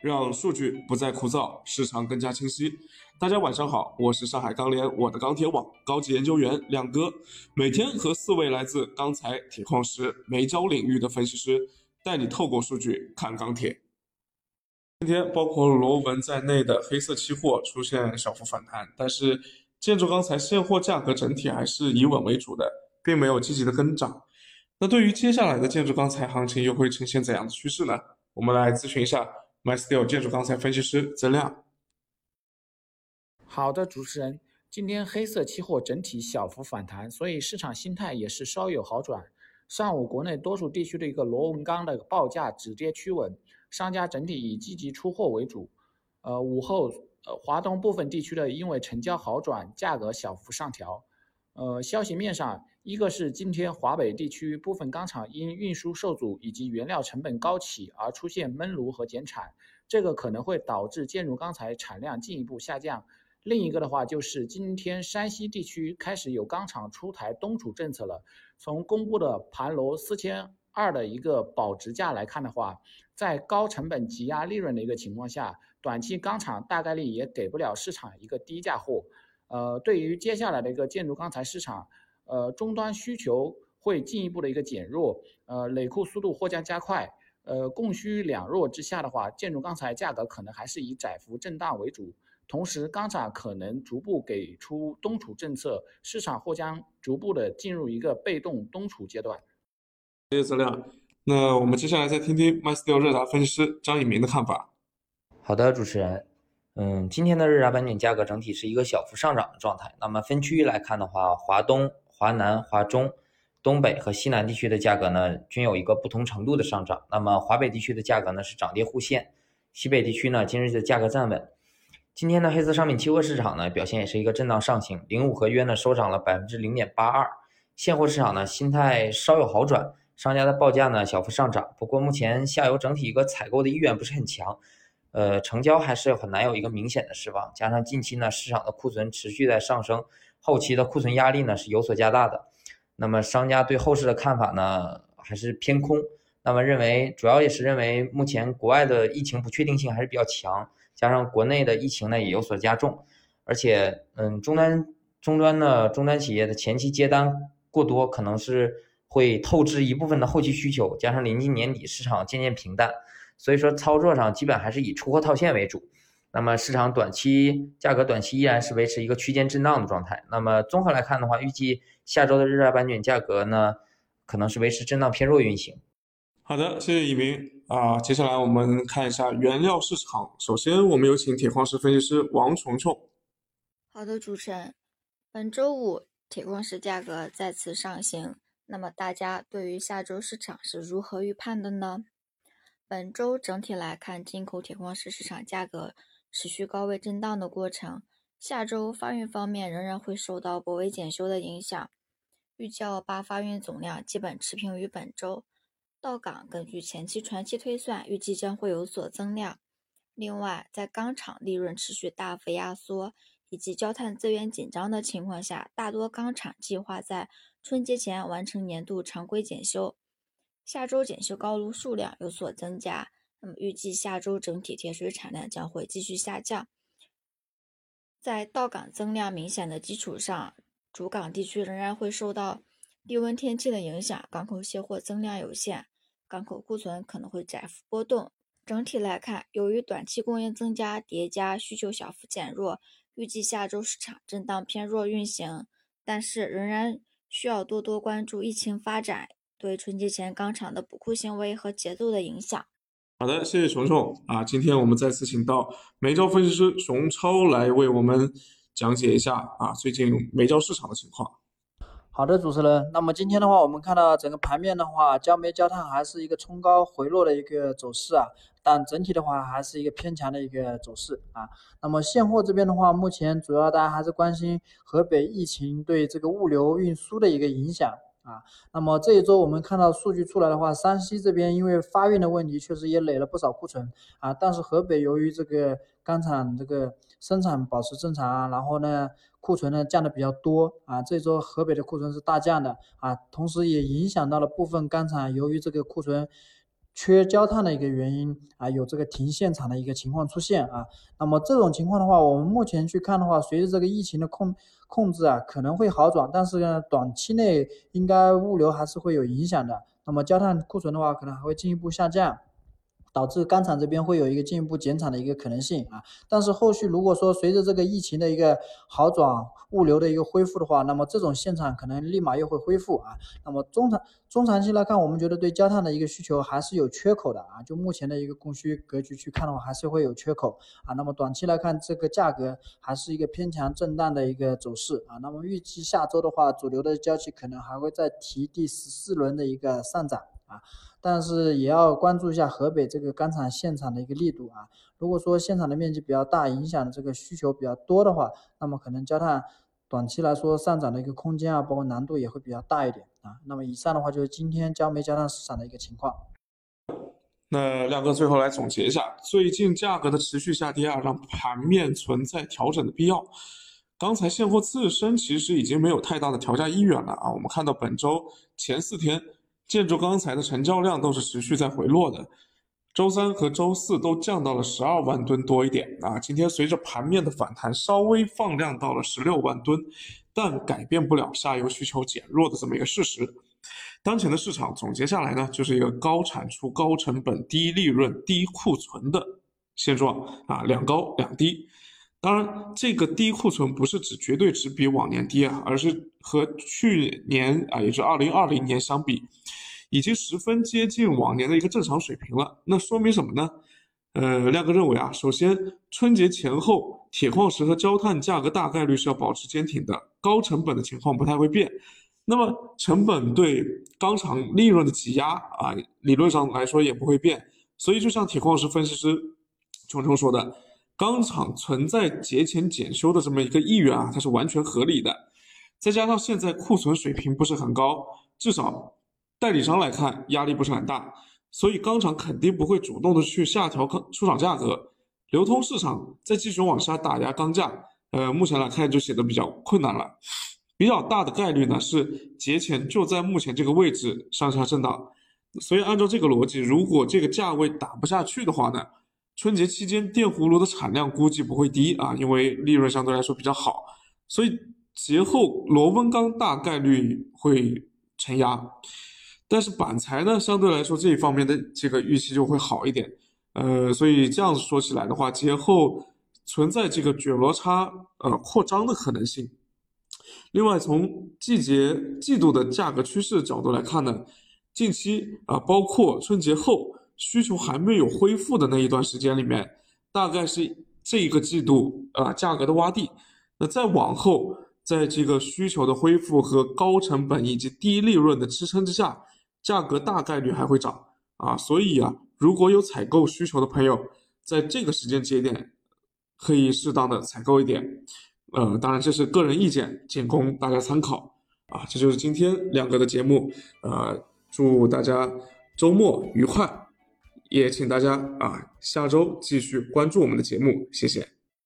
让数据不再枯燥，市场更加清晰。大家晚上好，我是上海钢联我的钢铁网高级研究员亮哥，每天和四位来自钢材、铁矿石、煤焦领域的分析师，带你透过数据看钢铁。今天包括螺纹在内的黑色期货出现小幅反弹，但是建筑钢材现货价格整体还是以稳为主的，并没有积极的跟涨。那对于接下来的建筑钢材行情又会呈现怎样的趋势呢？我们来咨询一下 MySteel 建筑钢材分析师曾亮。好的，主持人，今天黑色期货整体小幅反弹，所以市场心态也是稍有好转。上午国内多数地区的一个螺纹钢的报价止跌趋稳，商家整体以积极出货为主。呃，午后，呃，华东部分地区的因为成交好转，价格小幅上调。呃，消息面上，一个是今天华北地区部分钢厂因运输受阻以及原料成本高企而出现闷炉和减产，这个可能会导致建筑钢材产量进一步下降。另一个的话就是今天山西地区开始有钢厂出台冬储政策了。从公布的盘楼四千二的一个保值价来看的话，在高成本挤压利润的一个情况下，短期钢厂大概率也给不了市场一个低价货。呃，对于接下来的一个建筑钢材市场，呃，终端需求会进一步的一个减弱，呃，累库速度或将加快，呃，供需两弱之下的话，建筑钢材价格可能还是以窄幅震荡为主。同时，钢厂可能逐步给出冬储政策，市场或将逐步的进入一个被动冬储阶段。谢谢资料。那我们接下来再听听 MySteel 热达分析师张以明的看法。好的，主持人。嗯，今天的日杂板卷价格整体是一个小幅上涨的状态。那么分区域来看的话，华东、华南、华中、东北和西南地区的价格呢，均有一个不同程度的上涨。那么华北地区的价格呢是涨跌互现，西北地区呢今日的价格站稳。今天的黑色商品期货市场呢表现也是一个震荡上行，零五合约呢收涨了百分之零点八二。现货市场呢心态稍有好转，商家的报价呢小幅上涨。不过目前下游整体一个采购的意愿不是很强。呃，成交还是很难有一个明显的释放，加上近期呢市场的库存持续在上升，后期的库存压力呢是有所加大的。那么商家对后市的看法呢还是偏空，那么认为主要也是认为目前国外的疫情不确定性还是比较强，加上国内的疫情呢也有所加重，而且嗯终端终端呢终端企业的前期接单过多，可能是会透支一部分的后期需求，加上临近年底市场渐渐平淡。所以说，操作上基本还是以出货套现为主。那么市场短期价格短期依然是维持一个区间震荡的状态。那么综合来看的话，预计下周的日轧板卷价格呢，可能是维持震荡偏弱运行。好的，谢谢一鸣啊。接下来我们看一下原料市场。首先，我们有请铁矿石分析师王琼琼。好的，主持人，本周五铁矿石价格再次上行。那么大家对于下周市场是如何预判的呢？本周整体来看，进口铁矿石市场价格持续高位震荡的过程。下周发运方面仍然会受到国威检修的影响，预计二八发运总量基本持平于本周。到港根据前期船期推算，预计将会有所增量。另外，在钢厂利润持续大幅压缩以及焦炭资源紧张的情况下，大多钢厂计划在春节前完成年度常规检修。下周检修高炉数量有所增加，那么预计下周整体铁水产量将会继续下降。在到港增量明显的基础上，主港地区仍然会受到低温天气的影响，港口卸货增量有限，港口库存可能会窄幅波动。整体来看，由于短期供应增加叠加需求小幅减弱，预计下周市场震荡偏弱运行，但是仍然需要多多关注疫情发展。对春节前钢厂的补库行为和节奏的影响。好的，谢谢熊熊啊！今天我们再次请到煤焦分析师熊超来为我们讲解一下啊最近煤焦市场的情况。好的，主持人。那么今天的话，我们看到整个盘面的话，焦煤、焦炭还是一个冲高回落的一个走势啊，但整体的话还是一个偏强的一个走势啊。那么现货这边的话，目前主要大家还是关心河北疫情对这个物流运输的一个影响。啊，那么这一周我们看到数据出来的话，山西这边因为发运的问题，确实也垒了不少库存啊。但是河北由于这个钢厂这个生产保持正常，然后呢库存呢降的比较多啊。这周河北的库存是大降的啊，同时也影响到了部分钢厂由于这个库存缺焦炭的一个原因啊，有这个停现场的一个情况出现啊。那么这种情况的话，我们目前去看的话，随着这个疫情的控控制啊，可能会好转，但是呢，短期内应该物流还是会有影响的。那么焦炭库存的话，可能还会进一步下降。导致钢厂这边会有一个进一步减产的一个可能性啊，但是后续如果说随着这个疫情的一个好转，物流的一个恢复的话，那么这种现场可能立马又会恢复啊。那么中长中长期来看，我们觉得对焦炭的一个需求还是有缺口的啊。就目前的一个供需格局去看的话，还是会有缺口啊。那么短期来看，这个价格还是一个偏强震荡的一个走势啊。那么预计下周的话，主流的交期可能还会再提第十四轮的一个上涨啊。但是也要关注一下河北这个钢厂现场的一个力度啊。如果说现场的面积比较大，影响的这个需求比较多的话，那么可能焦炭短期来说上涨的一个空间啊，包括难度也会比较大一点啊。那么以上的话就是今天焦煤焦炭市场的一个情况。那亮哥最后来总结一下，最近价格的持续下跌啊，让盘面存在调整的必要。刚才现货自身其实已经没有太大的调价意愿了啊。我们看到本周前四天。建筑钢材的成交量都是持续在回落的，周三和周四都降到了十二万吨多一点啊。今天随着盘面的反弹，稍微放量到了十六万吨，但改变不了下游需求减弱的这么一个事实。当前的市场总结下来呢，就是一个高产出、高成本、低利润、低库存的现状啊，两高两低。当然，这个低库存不是指绝对值比往年低啊，而是和去年啊，也就是二零二零年相比，已经十分接近往年的一个正常水平了。那说明什么呢？呃，亮哥认为啊，首先春节前后，铁矿石和焦炭价格大概率是要保持坚挺的，高成本的情况不太会变。那么成本对钢厂利润的挤压啊，理论上来说也不会变。所以就像铁矿石分析师琼琼说的。钢厂存在节前检修的这么一个意愿啊，它是完全合理的。再加上现在库存水平不是很高，至少代理商来看压力不是很大，所以钢厂肯定不会主动的去下调出厂价格。流通市场再继续往下打压钢价，呃，目前来看就显得比较困难了。比较大的概率呢是节前就在目前这个位置上下震荡。所以按照这个逻辑，如果这个价位打不下去的话呢？春节期间电葫芦的产量估计不会低啊，因为利润相对来说比较好，所以节后螺纹钢大概率会承压，但是板材呢，相对来说这一方面的这个预期就会好一点，呃，所以这样子说起来的话，节后存在这个卷螺差呃扩张的可能性。另外，从季节季度的价格趋势角度来看呢，近期啊，包括春节后。需求还没有恢复的那一段时间里面，大概是这一个季度啊价格的洼地。那再往后，在这个需求的恢复和高成本以及低利润的支撑之下，价格大概率还会涨啊。所以啊，如果有采购需求的朋友，在这个时间节点可以适当的采购一点。呃，当然这是个人意见，仅供大家参考啊。这就是今天亮哥的节目，呃，祝大家周末愉快。也请大家啊，下周继续关注我们的节目，谢谢。